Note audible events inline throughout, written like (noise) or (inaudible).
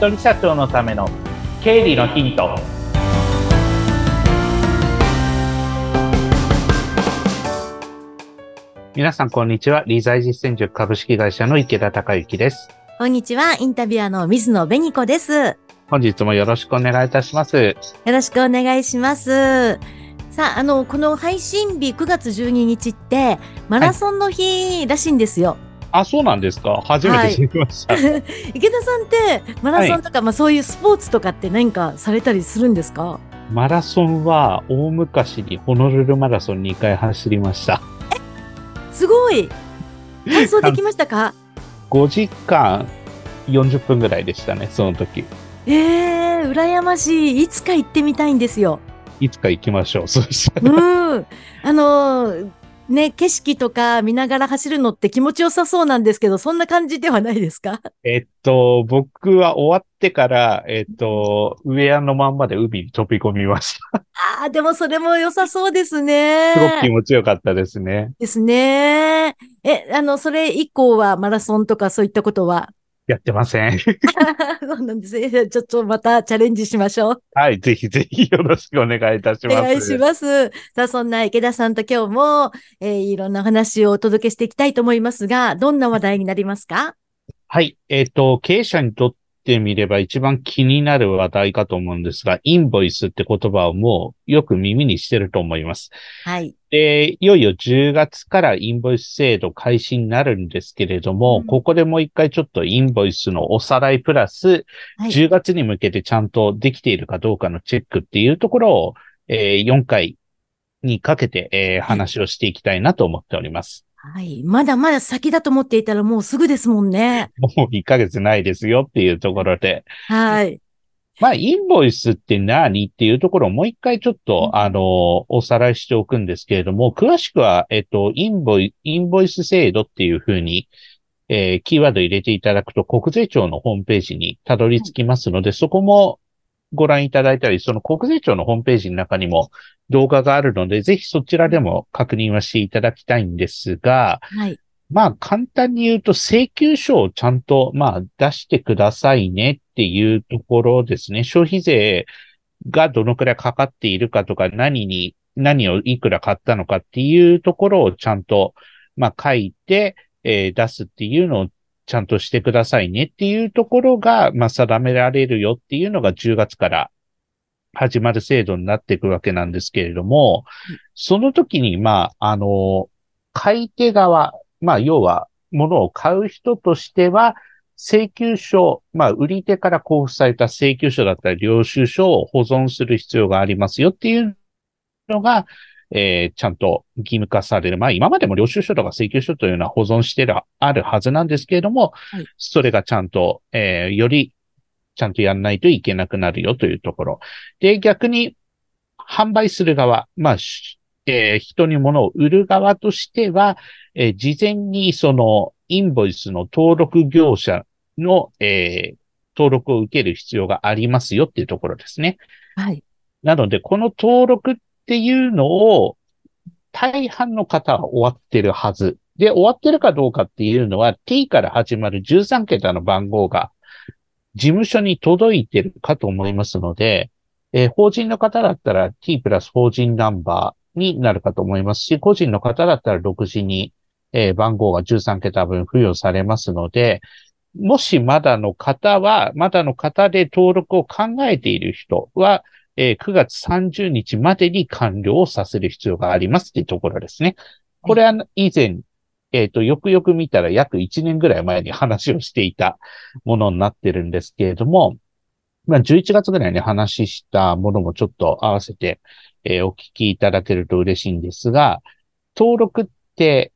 人社長のための経理のヒント。皆さんこんにちは。理財実践塾株式会社の池田孝之です。こんにちは。インタビュアーの水野紅子です。本日もよろしくお願いいたします。よろしくお願いします。さあ、あの、この配信日9月12日って、マラソンの日らしいんですよ。はいあ、そうなんですか。初めて知りました。はい、池田さんってマラソンとか、はい、まあそういうスポーツとかって何かされたりするんですか？マラソンは大昔にホノルルマラソン2回走りました。えすごい完走できましたか (laughs) ?5 時間40分ぐらいでしたね、その時。ええー、羨ましい。いつか行ってみたいんですよ。いつか行きましょう。そしたら。うん。あのー、ね、景色とか見ながら走るのって気持ちよさそうなんですけど、そんな感じではないですか？(laughs) えっと、僕は終わってから、えっと、ウェアのまんまで海に飛び込みました。(laughs) ああ、でもそれも良さそうですね。すごく気持ちよかったですね。ですね。え、あの、それ以降はマラソンとかそういったことは？やってません。(laughs) そうなんですね。ちょっとまたチャレンジしましょう。はい、ぜひぜひよろしくお願いいたします。お願いします。さあ、そんな池田さんと今日も、えー、いろんな話をお届けしていきたいと思いますが、どんな話題になりますか？はい。えっ、ー、と、経営者にとっってみれば一番気になる話題かと思うんですが、インボイスって言葉をもうよく耳にしてると思います。はい。で、いよいよ10月からインボイス制度開始になるんですけれども、うん、ここでもう一回ちょっとインボイスのおさらいプラス、はい、10月に向けてちゃんとできているかどうかのチェックっていうところを、えー、4回にかけて、えー、話をしていきたいなと思っております。はい。まだまだ先だと思っていたらもうすぐですもんね。もう1ヶ月ないですよっていうところで。はい。まあ、インボイスって何っていうところをもう一回ちょっと、あの、おさらいしておくんですけれども、詳しくは、えっと、インボイ、インボイス制度っていうふうに、えー、キーワード入れていただくと、国税庁のホームページにたどり着きますので、そこもご覧いただいたり、その国税庁のホームページの中にも動画があるので、ぜひそちらでも確認はしていただきたいんですが、はい。まあ簡単に言うと請求書をちゃんとまあ出してくださいねっていうところですね。消費税がどのくらいかかっているかとか、何に、何をいくら買ったのかっていうところをちゃんとまあ書いて、えー、出すっていうのをちゃんとしてくださいねっていうところが、まあ、定められるよっていうのが10月から始まる制度になっていくわけなんですけれども、その時に、まあ、あの、買い手側、まあ、要は、物を買う人としては、請求書、まあ、売り手から交付された請求書だったり、領収書を保存する必要がありますよっていうのが、えー、ちゃんと義務化される。まあ今までも領収書とか請求書というのは保存してる、あるはずなんですけれども、はい、それがちゃんと、えー、よりちゃんとやんないといけなくなるよというところ。で、逆に販売する側、まあ、えー、人に物を売る側としては、えー、事前にそのインボイスの登録業者の、えー、登録を受ける必要がありますよっていうところですね。はい。なので、この登録っっていうのを、大半の方は終わってるはず。で、終わってるかどうかっていうのは t から始まる13桁の番号が事務所に届いてるかと思いますので、えー、法人の方だったら t プラス法人ナンバーになるかと思いますし、個人の方だったら独自に、えー、番号が13桁分付与されますので、もしまだの方は、まだの方で登録を考えている人は、えー、9月30日までに完了をさせる必要がありますっていうところですね。これは以前、えっ、ー、と、よくよく見たら約1年ぐらい前に話をしていたものになってるんですけれども、まあ、11月ぐらいに話したものもちょっと合わせて、えー、お聞きいただけると嬉しいんですが、登録って、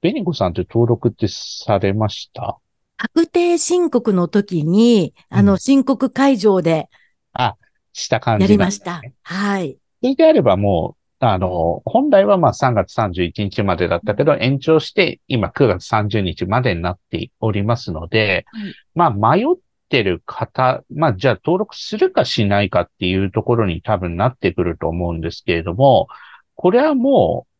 ベニコさんって登録ってされました？確定申告の時に、あの、申告会場で、あ、した感じ、ね、やりました。はい。それであればもう、あの、本来はまあ3月31日までだったけど、延長して今9月30日までになっておりますので、はい、まあ迷ってる方、まあじゃあ登録するかしないかっていうところに多分なってくると思うんですけれども、これはもう、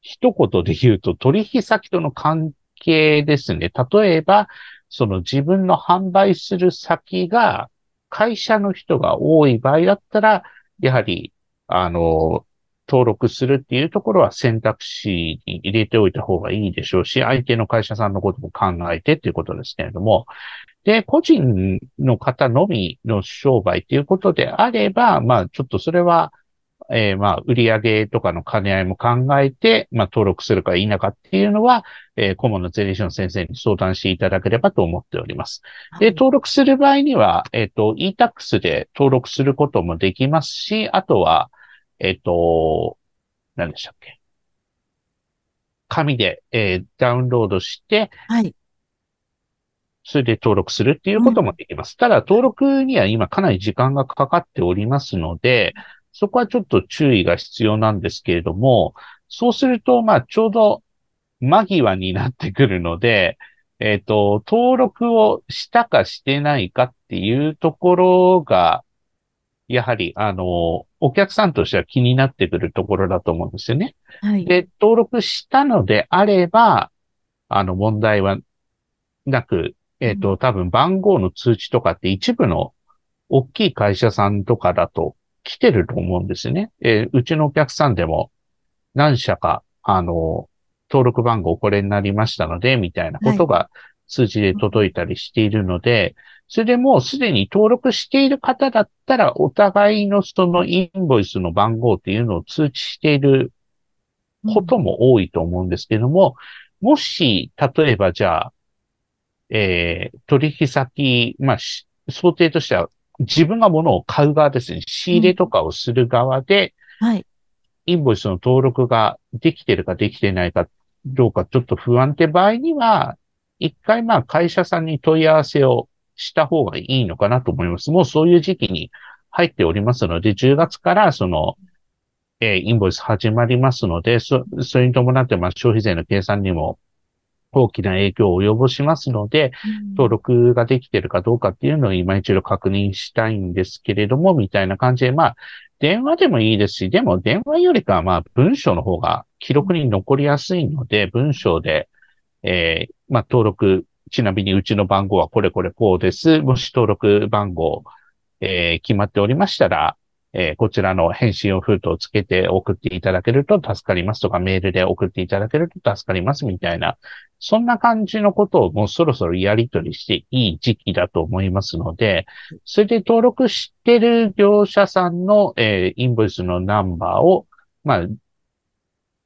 一言で言うと取引先との関係ですね。例えば、その自分の販売する先が会社の人が多い場合だったら、やはり、あの、登録するっていうところは選択肢に入れておいた方がいいでしょうし、相手の会社さんのことも考えてっていうことですけれども、で、個人の方のみの商売っていうことであれば、まあ、ちょっとそれは、えー、まあ、売上とかの兼ね合いも考えて、まあ、登録するか否かっていうのは、えー、顧問のゼリーション先生に相談していただければと思っております。で、登録する場合には、えっ、ー、と、e-tax で登録することもできますし、あとは、えっ、ー、と、何でしたっけ？紙で、えー、ダウンロードして、はい。それで登録するっていうこともできます。うん、ただ、登録には今かなり時間がかかっておりますので、そこはちょっと注意が必要なんですけれども、そうすると、まあ、ちょうど間際になってくるので、えっ、ー、と、登録をしたかしてないかっていうところが、やはり、あの、お客さんとしては気になってくるところだと思うんですよね。はい。で、登録したのであれば、あの、問題はなく、えっ、ー、と、多分番号の通知とかって一部の大きい会社さんとかだと来てると思うんですよね。えー、うちのお客さんでも何社か、あの、登録番号これになりましたので、みたいなことが通知で届いたりしているので、はい、それでもうすでに登録している方だったら、お互いのそのインボイスの番号っていうのを通知していることも多いと思うんですけども、うん、もし、例えばじゃあ、えー、取引先、まあ、想定としては、自分が物を買う側ですね、仕入れとかをする側で、うん、はい。インボイスの登録ができてるかできてないかどうかちょっと不安って場合には、一回まあ会社さんに問い合わせをした方がいいのかなと思います。もうそういう時期に入っておりますので、10月からその、えー、インボイス始まりますので、そ、それに伴ってまあ消費税の計算にも大きな影響を及ぼしますので、登録ができているかどうかっていうのを今一度確認したいんですけれども、みたいな感じで、まあ、電話でもいいですし、でも電話よりかはまあ文章の方が記録に残りやすいので、文章で、えー、まあ登録、ちなみにうちの番号はこれこれこうです。もし登録番号、えー、決まっておりましたら、えー、こちらの返信を封筒をつけて送っていただけると助かりますとか、メールで送っていただけると助かりますみたいな、そんな感じのことをもうそろそろやり取りしていい時期だと思いますので、それで登録してる業者さんの、えー、インボイスのナンバーを、まあ、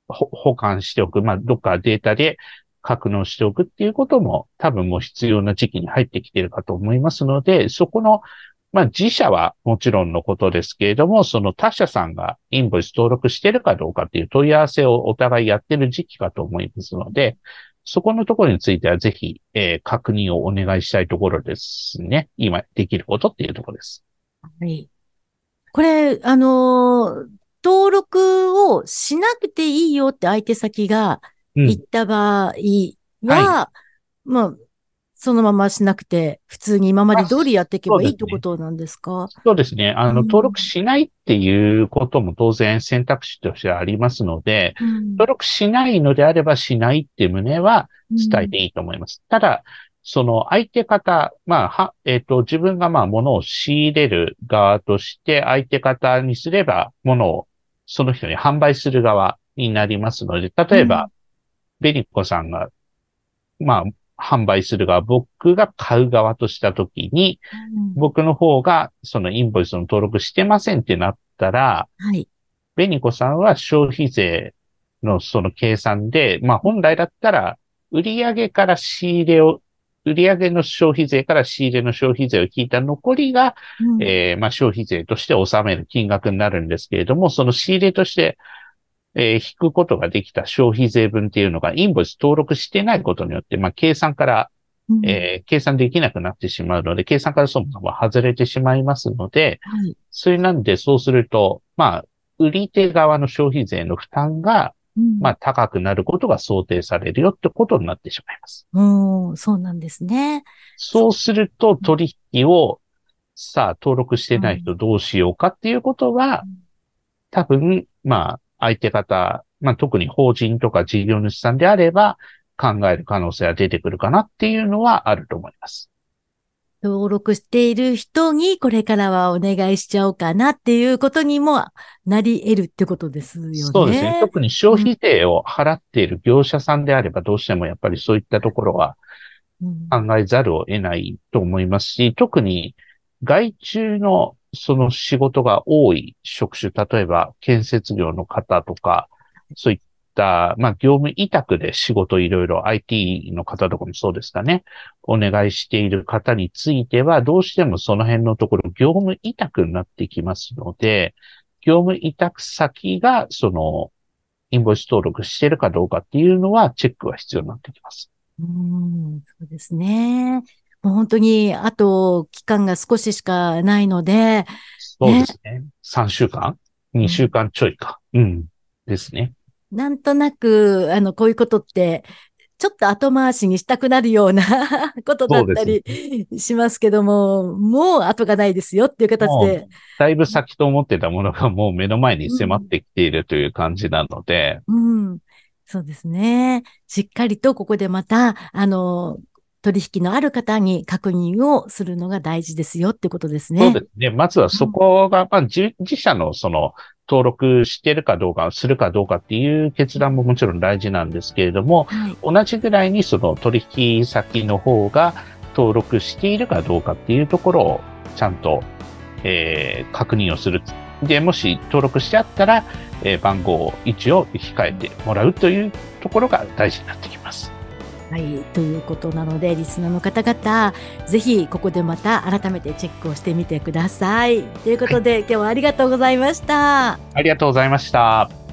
保管しておく。まあ、どっかデータで格納しておくっていうことも多分もう必要な時期に入ってきているかと思いますので、そこのまあ自社はもちろんのことですけれども、その他社さんがインボイス登録してるかどうかっていう問い合わせをお互いやってる時期かと思いますので、そこのところについてはぜひ、えー、確認をお願いしたいところですね。今できることっていうところです。はい。これ、あのー、登録をしなくていいよって相手先が言った場合は、うんはい、まあ、そのまましなくて、普通に今まで通りやっていけばいいってことなんですか？そうですね。あの、登録しないっていうことも当然選択肢としてはありますので、うん、登録しないのであればしないっていう旨は伝えていいと思います。うん、ただ、その相手方、まあ、は、えっ、ー、と、自分がまあ、物を仕入れる側として、相手方にすれば、物をその人に販売する側になりますので、例えば、うん、ベリッコさんが、まあ、販売する側、僕が買う側としたときに、うん、僕の方がそのインボイスの登録してませんってなったら、はい。ベニコさんは消費税のその計算で、まあ本来だったら、売上から仕入れを、売上の消費税から仕入れの消費税を引いた残りが、うん、えー、まあ消費税として納める金額になるんですけれども、その仕入れとしてえー、引くことができた消費税分っていうのがインボイス登録してないことによって、まあ、計算から、うん、えー、計算できなくなってしまうので、計算からそもそも外れてしまいますので、はい、それなんでそうすると、まあ、売り手側の消費税の負担が、うん、まあ、高くなることが想定されるよってことになってしまいます。うん、そうなんですね。そうすると、取引を、さあ、登録してない人どうしようかっていうことは、多分、まあ、相手方、まあ、特に法人とか事業主さんであれば、考える可能性は出てくるかなっていうのはあると思います。登録している人にこれからはお願いしちゃおうかなっていうことにもなり得るってことですよね。そうですね。特に消費税を払っている業者さんであればどうしてもやっぱりそういったところは考えざるを得ないと思いますし、特に外注のその仕事が多い職種、例えば建設業の方とか、そういった、まあ、業務委託で仕事いろいろ IT の方とかもそうですかね、お願いしている方については、どうしてもその辺のところ業務委託になってきますので、業務委託先がそのインボイス登録してるかどうかっていうのはチェックは必要になってきます。うん、そうですね。もう本当に、あと、期間が少ししかないので。そうですね。ね3週間 ?2 週間ちょいか。うん。ですね。なんとなく、あの、こういうことって、ちょっと後回しにしたくなるような (laughs) ことだったりしますけども、もう後がないですよっていう形で。だいぶ先と思ってたものがもう目の前に迫ってきているという感じなので。うん、うん、そうですね。しっかりとここでまた、あの、取引のある方に確認をするのが大事ですよってことですね。そうですね。まずはそこが、まあ、自社のその登録してるかどうか、するかどうかっていう決断ももちろん大事なんですけれども、はい、同じぐらいにその取引先の方が登録しているかどうかっていうところをちゃんと、えー、確認をする。で、もし登録してあったら、えー、番号位置を控えてもらうというところが大事になってきます。はい、ということなので、リスナーの方々、ぜひここでまた改めてチェックをしてみてください。ということで、はい、今日はありがとうございました。ありがとうございました。